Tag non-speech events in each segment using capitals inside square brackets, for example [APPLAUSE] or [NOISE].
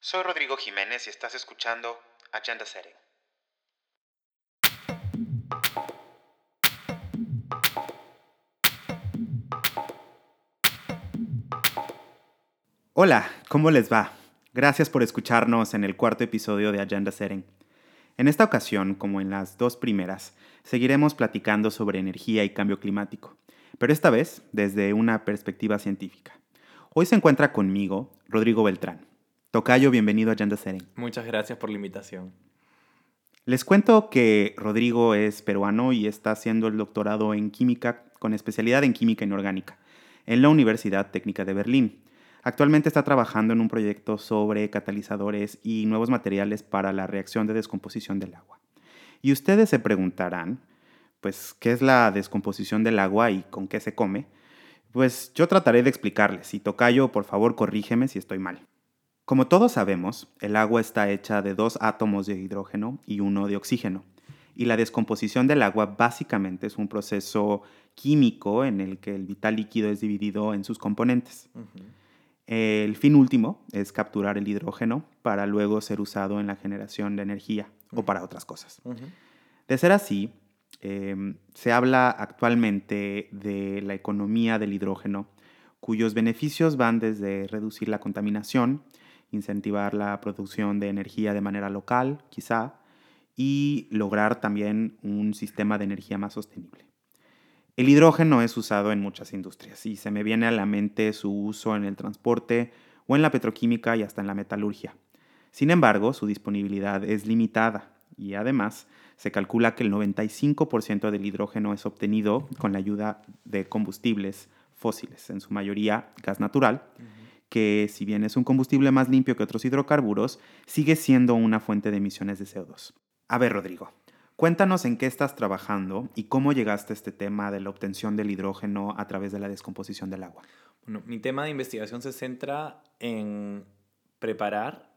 Soy Rodrigo Jiménez y estás escuchando Agenda Setting. Hola, ¿cómo les va? Gracias por escucharnos en el cuarto episodio de Agenda Setting. En esta ocasión, como en las dos primeras, seguiremos platicando sobre energía y cambio climático, pero esta vez desde una perspectiva científica. Hoy se encuentra conmigo Rodrigo Beltrán. Tocayo, bienvenido a Agenda Setting. Muchas gracias por la invitación. Les cuento que Rodrigo es peruano y está haciendo el doctorado en química con especialidad en química inorgánica en la Universidad Técnica de Berlín. Actualmente está trabajando en un proyecto sobre catalizadores y nuevos materiales para la reacción de descomposición del agua. Y ustedes se preguntarán, pues, ¿qué es la descomposición del agua y con qué se come? Pues yo trataré de explicarles y Tocayo, por favor, corrígeme si estoy mal. Como todos sabemos, el agua está hecha de dos átomos de hidrógeno y uno de oxígeno. Y la descomposición del agua básicamente es un proceso químico en el que el vital líquido es dividido en sus componentes. El fin último es capturar el hidrógeno para luego ser usado en la generación de energía o para otras cosas. De ser así, em, se habla actualmente de la economía del hidrógeno, cuyos beneficios van desde reducir la contaminación, incentivar la producción de energía de manera local, quizá, y lograr también un sistema de energía más sostenible. El hidrógeno es usado en muchas industrias y se me viene a la mente su uso en el transporte o en la petroquímica y hasta en la metalurgia. Sin embargo, su disponibilidad es limitada y además se calcula que el 95% del hidrógeno es obtenido con la ayuda de combustibles fósiles, en su mayoría gas natural, que si bien es un combustible más limpio que otros hidrocarburos, sigue siendo una fuente de emisiones de CO2. A ver, Rodrigo, cuéntanos en qué estás trabajando y cómo llegaste a este tema de la obtención del hidrógeno a través de la descomposición del agua. Bueno, mi tema de investigación se centra en preparar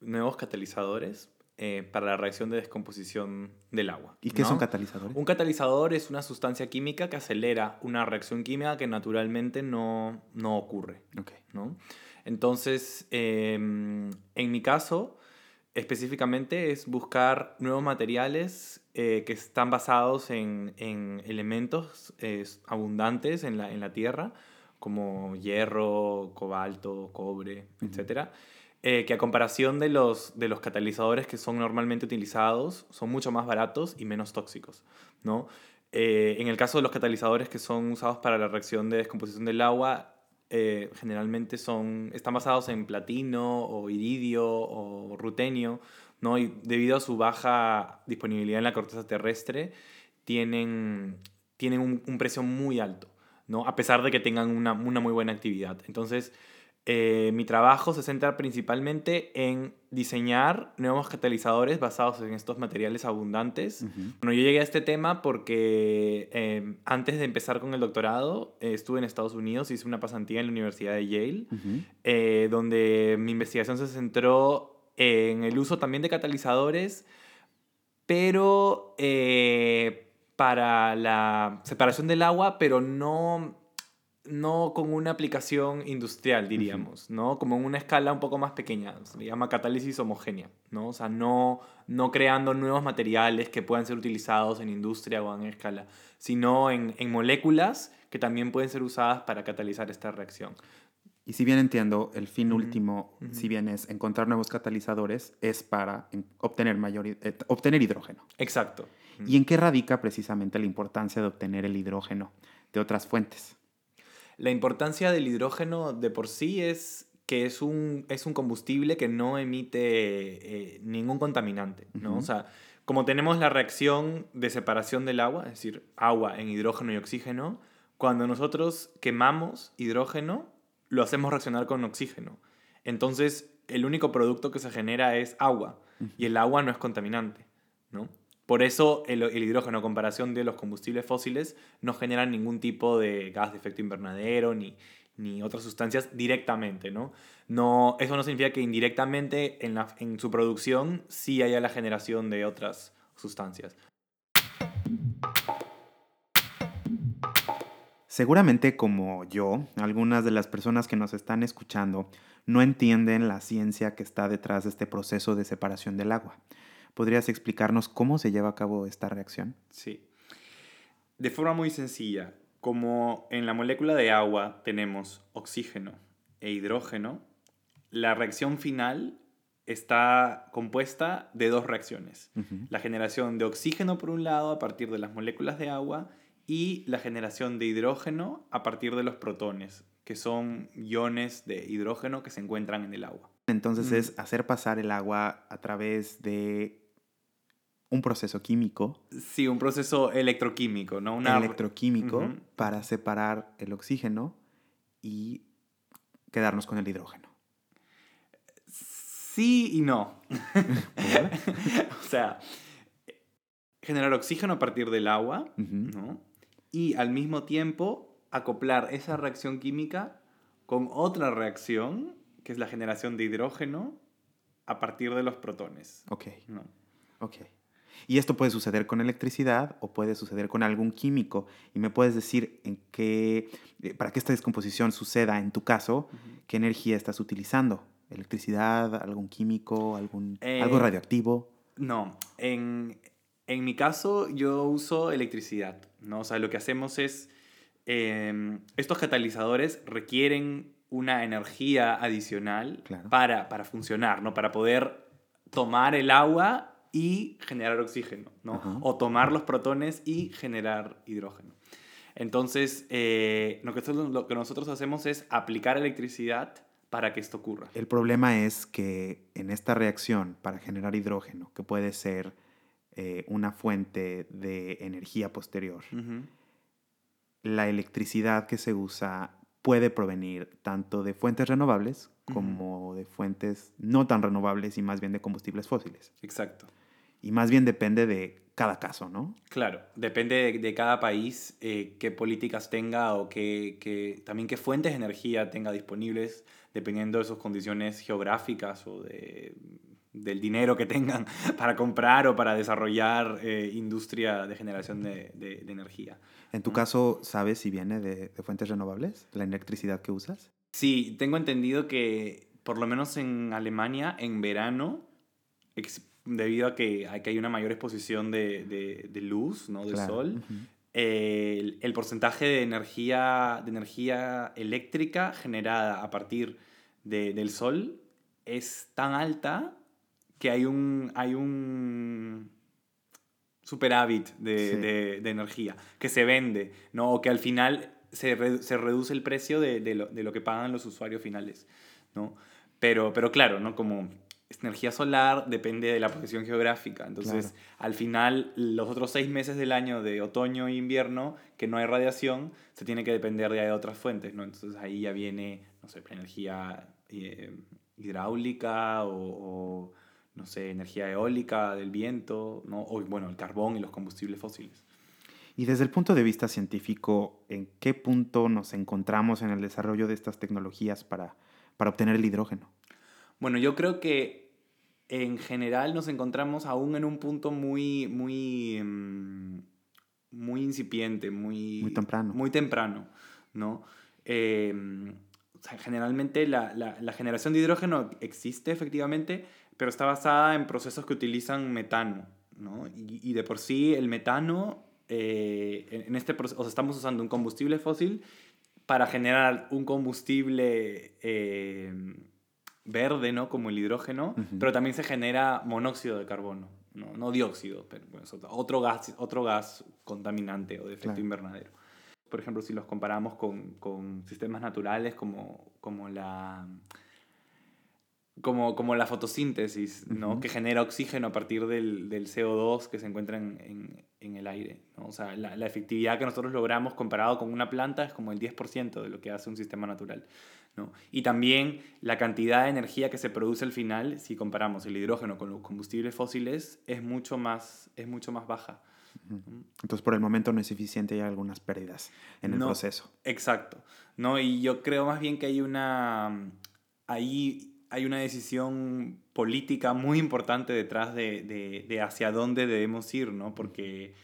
nuevos catalizadores eh, para la reacción de descomposición del agua. ¿Y qué son catalizadores? Un catalizador es una sustancia química que acelera una reacción química que naturalmente no, no ocurre. Okay. ¿no? Entonces, em, en mi caso, específicamente es buscar nuevos materiales eh, que están basados en, en elementos abundantes en la, en la Tierra, como hierro, cobalto, cobre, etcétera eh, que a comparación de los, de los catalizadores que son normalmente utilizados, son mucho más baratos y menos tóxicos, ¿no? Eh, en el caso de los catalizadores que son usados para la reacción de descomposición del agua, eh, generalmente son, están basados en platino o iridio o rutenio, ¿no? Y debido a su baja disponibilidad en la corteza terrestre, tienen, tienen un, un precio muy alto, ¿no? A pesar de que tengan una, una muy buena actividad. Entonces, eh, mi trabajo se centra principalmente en diseñar nuevos catalizadores basados en estos materiales abundantes. Bueno, yo llegué a este tema porque eh, antes de empezar con el doctorado eh, estuve en Estados Unidos, hice una pasantía en la Universidad de Yale, donde mi investigación se centró en el uso también de catalizadores, pero para la separación del agua, pero no no con una aplicación industrial, diríamos, ¿no? Como en una escala un poco más pequeña, se le llama catálisis homogénea, ¿no? O sea, no, no creando nuevos materiales que puedan ser utilizados en industria o en escala, sino en, en moléculas que también pueden ser usadas para catalizar esta reacción. Y si bien entiendo, el fin último, si bien es encontrar nuevos catalizadores, es para obtener, mayor, eh, obtener hidrógeno. Exacto. ¿Y en qué radica precisamente la importancia de obtener el hidrógeno de otras fuentes? La importancia del hidrógeno de por sí es que es un, es un combustible que no emite eh, ningún contaminante, ¿no? O sea, como tenemos la reacción de separación del agua, es decir, agua en hidrógeno y oxígeno, cuando nosotros quemamos hidrógeno, lo hacemos reaccionar con oxígeno. Entonces, el único producto que se genera es agua, y el agua no es contaminante, ¿no? Por eso el, hidrógeno, a comparación de los combustibles fósiles, no genera ningún tipo de gas de efecto invernadero ni, ni otras sustancias directamente, ¿no? ¿no? Eso no significa que indirectamente en, la, en su producción sí haya la generación de otras sustancias. Seguramente como yo, algunas de las personas que nos están escuchando no entienden la ciencia que está detrás de este proceso de separación del agua. ¿Podrías explicarnos cómo se lleva a cabo esta reacción? Sí. De forma muy sencilla, como en la molécula de agua tenemos oxígeno e hidrógeno, la reacción final está compuesta de dos reacciones. La generación de oxígeno por un lado a partir de las moléculas de agua y la generación de hidrógeno a partir de los protones, que son iones de hidrógeno que se encuentran en el agua. Entonces es hacer pasar el agua a través de un proceso químico. Sí, un proceso electroquímico, ¿no? Una... Electroquímico para separar el oxígeno y quedarnos con el hidrógeno. Sí y no. [LAUGHS] o sea, generar oxígeno a partir del agua, ¿no? Y al mismo tiempo acoplar esa reacción química con otra reacción, que es la generación de hidrógeno a partir de los protones. Ok. Ok. Y esto puede suceder con electricidad o puede suceder con algún químico. Y me puedes decir en qué, eh, para que esta descomposición suceda en tu caso, qué energía estás utilizando. ¿Electricidad, algún químico, algún, algo eh, radioactivo? No, en, en, mi caso yo uso electricidad. ¿no? O sea, lo que hacemos es, em, estos catalizadores requieren una energía adicional para, para funcionar, ¿no? para poder tomar el agua y generar oxígeno, ¿no? O tomar los protones y generar hidrógeno. Entonces, eh, lo, que nosotros, lo que nosotros hacemos es aplicar electricidad para que esto ocurra. El problema es que en esta reacción para generar hidrógeno, que puede ser eh, una fuente de energía posterior, la electricidad que se usa puede provenir tanto de fuentes renovables como de fuentes no tan renovables y más bien de combustibles fósiles. Exacto y más bien depende de cada caso, ¿no? Claro, depende de, cada país eh, qué políticas tenga o qué, también qué fuentes de energía tenga disponibles, dependiendo de sus condiciones geográficas o de, del dinero que tengan [LAUGHS] para comprar o para desarrollar eh, industria de generación de, de, energía. En tu caso, ¿sabes si viene de, fuentes renovables, la electricidad que usas? Sí, tengo entendido que por lo menos en Alemania, en verano, debido a que, hay una mayor exposición de, luz, ¿no? del sol, el, porcentaje de energía, de energía eléctrica generada a partir del sol es tan alta que hay un, hay un superávit de, energía que se vende, ¿no? o que al final se, reduce el precio de, lo, que pagan los usuarios finales. ¿no? Pero, pero claro, ¿no? como energía solar depende de la posición geográfica. Entonces, al final, los otros seis meses del año de otoño e invierno, que no hay radiación, se tiene que depender de otras fuentes, ¿no? Entonces, ahí ya viene, no sé, energía eh, hidráulica o, no sé, energía eólica del viento, ¿no? O, bueno, el carbón y los combustibles fósiles. Y desde el punto de vista científico, ¿en qué punto nos encontramos en el desarrollo de estas tecnologías para, para obtener el hidrógeno? Bueno, yo creo que en general nos encontramos aún en un punto muy, muy, mm, muy incipiente, muy, muy temprano. Muy temprano, ¿no? Em, generalmente la, la, generación de hidrógeno existe efectivamente, pero está basada en procesos que utilizan metano, ¿no? Y, y de por sí el metano, eh, en este proceso, o sea, estamos usando un combustible fósil para generar un combustible... Eh, verde, ¿no? Como el hidrógeno, pero también se genera monóxido de carbono, no, no dióxido, pero otro, gas, otro gas contaminante o de efecto invernadero. Por ejemplo, si los comparamos con, con sistemas naturales como, como la como, como la fotosíntesis, ¿no? Que genera oxígeno a partir del, del CO2 que se encuentra en, en, el aire, ¿no? O sea, la, la, efectividad que nosotros logramos comparado con una planta es como el 10% de lo que hace un sistema natural, ¿no? Y también la cantidad de energía que se produce al final, si comparamos el hidrógeno con los combustibles fósiles, es mucho más, es mucho más baja. Entonces, por el momento no es eficiente y hay algunas pérdidas en el proceso. Exacto. ¿no? Y yo creo más bien que hay una... Ahí hay una decisión política muy importante detrás de, hacia dónde debemos ir, ¿no? Porque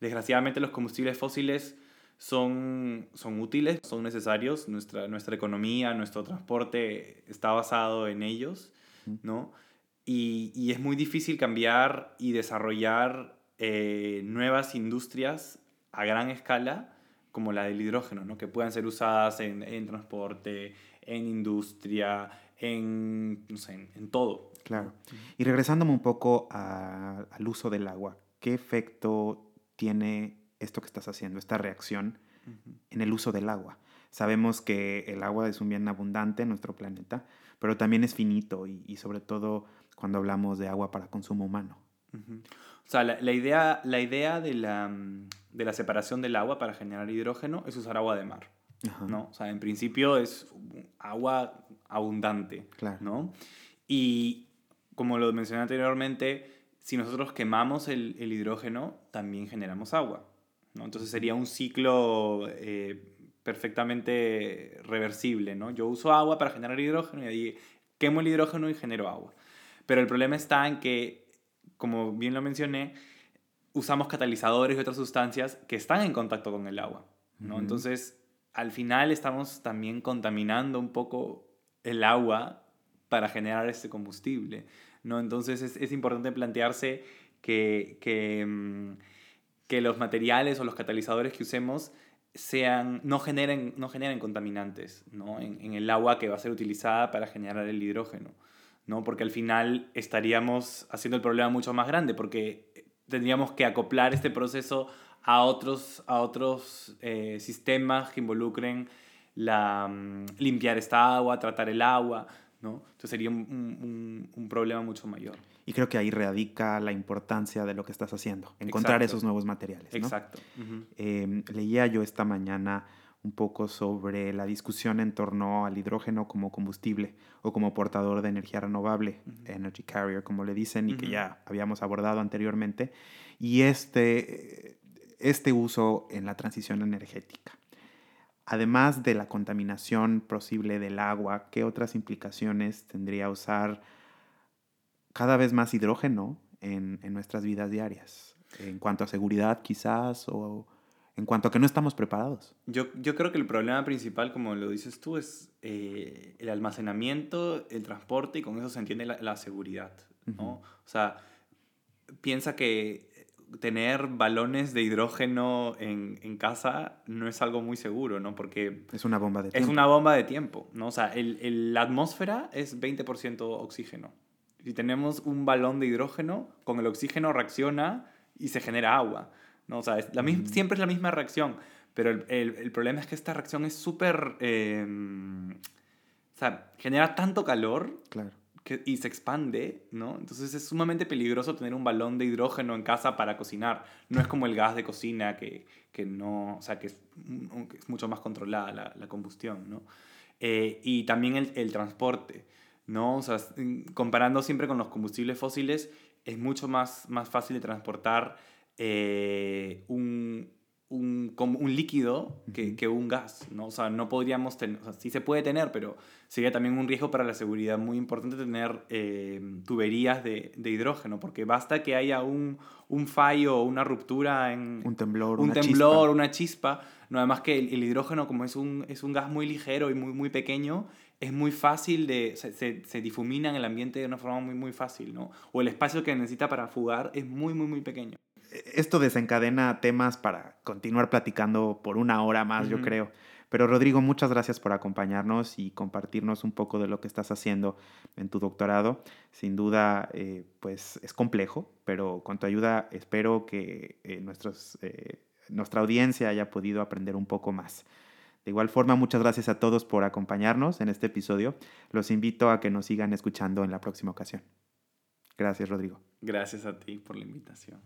desgraciadamente los combustibles fósiles son, son útiles, son necesarios, nuestra, nuestra economía, nuestro transporte está basado en ellos, ¿no? Y, y es muy difícil cambiar y desarrollar eh, nuevas industrias a gran escala como la del hidrógeno, ¿no? que puedan ser usadas en, en transporte, en industria, en, no sé, en, todo. Claro. Y regresándome un poco al uso del agua, ¿qué efecto tiene esto que estás haciendo, esta reacción en el uso del agua? Sabemos que el agua es un bien abundante en nuestro planeta, pero también es finito y, sobre todo cuando hablamos de agua para consumo humano. O sea, la, idea, la idea de la, de la separación del agua para generar hidrógeno es usar agua de mar. ¿no? O sea, en principio es agua abundante. ¿no? Y como lo mencioné anteriormente, si nosotros quemamos el, el hidrógeno, también generamos agua. ¿no? Entonces sería un ciclo eh, perfectamente reversible. ¿no? Yo uso agua para generar hidrógeno y ahí quemo el hidrógeno y genero agua. Pero el problema está en que como bien lo mencioné, usamos catalizadores y otras sustancias que están en contacto con el agua. ¿no? Entonces, al final estamos también contaminando un poco el agua para generar este combustible. ¿no? Entonces, es, es importante plantearse que, que, mm, que, los materiales o los catalizadores que usemos sean, no, generen, no generen contaminantes ¿no? en, en el agua que va a ser utilizada para generar el hidrógeno. ¿no? Porque al final estaríamos haciendo el problema mucho más grande, porque tendríamos que acoplar este proceso a otros, a otros eh, sistemas que involucren la, mm, limpiar esta agua, tratar el agua, ¿no? Entonces sería un, un, problema mucho mayor. Y creo que ahí radica la importancia de lo que estás haciendo, encontrar esos nuevos materiales. ¿no? Exacto. Em, leía yo esta mañana un poco sobre la discusión en torno al hidrógeno como combustible o como portador de energía renovable, energy carrier, como le dicen, y que ya habíamos abordado anteriormente, y este, este uso en la transición energética. Además de la contaminación posible del agua, ¿qué otras implicaciones tendría usar cada vez más hidrógeno en, en nuestras vidas diarias? En cuanto a seguridad quizás o en cuanto a que no estamos preparados. Yo, yo creo que el problema principal, como lo dices tú, es eh, el almacenamiento, el transporte y con eso se entiende la, seguridad. ¿no? O sea, piensa que tener balones de hidrógeno en, en, casa no es algo muy seguro, ¿no? Porque... Es una bomba de tiempo. Es una bomba de tiempo, ¿no? O sea, el, el, la atmósfera es 20% oxígeno. Si tenemos un balón de hidrógeno, con el oxígeno reacciona y se genera agua. ¿no? O sea, la siempre es la misma reacción, pero el, el, problema es que esta reacción es súper... Em, o sea, genera tanto calor claro. Que, y se expande, ¿no? Entonces es sumamente peligroso tener un balón de hidrógeno en casa para cocinar. No es como el gas de cocina que, que no... O sea, que es, es mucho más controlada la, combustión, ¿no? Eh, y también el, el transporte, ¿no? O sea, comparando siempre con los combustibles fósiles, es mucho más, más fácil de transportar eh, un, un, un, líquido que, que, un gas, ¿no? O sea, no podríamos tener, o sea, sí se puede tener, pero sería también un riesgo para la seguridad muy importante tener eh, tuberías de, de, hidrógeno, porque basta que haya un, un fallo o una ruptura en... Un temblor, un una temblor, chispa. una chispa. No, además que el, el, hidrógeno, como es un, es un gas muy ligero y muy, muy pequeño, es muy fácil de... Se, se, se, difumina en el ambiente de una forma muy, muy fácil, ¿no? O el espacio que necesita para fugar es muy, muy, muy pequeño esto desencadena temas para continuar platicando por una hora más, yo creo. Pero Rodrigo, muchas gracias por acompañarnos y compartirnos un poco de lo que estás haciendo en tu doctorado. Sin duda, eh, pues es complejo, pero con tu ayuda espero que eh, nuestros, eh, nuestra audiencia haya podido aprender un poco más. De igual forma, muchas gracias a todos por acompañarnos en este episodio. Los invito a que nos sigan escuchando en la próxima ocasión. Gracias, Rodrigo. Gracias a ti por la invitación.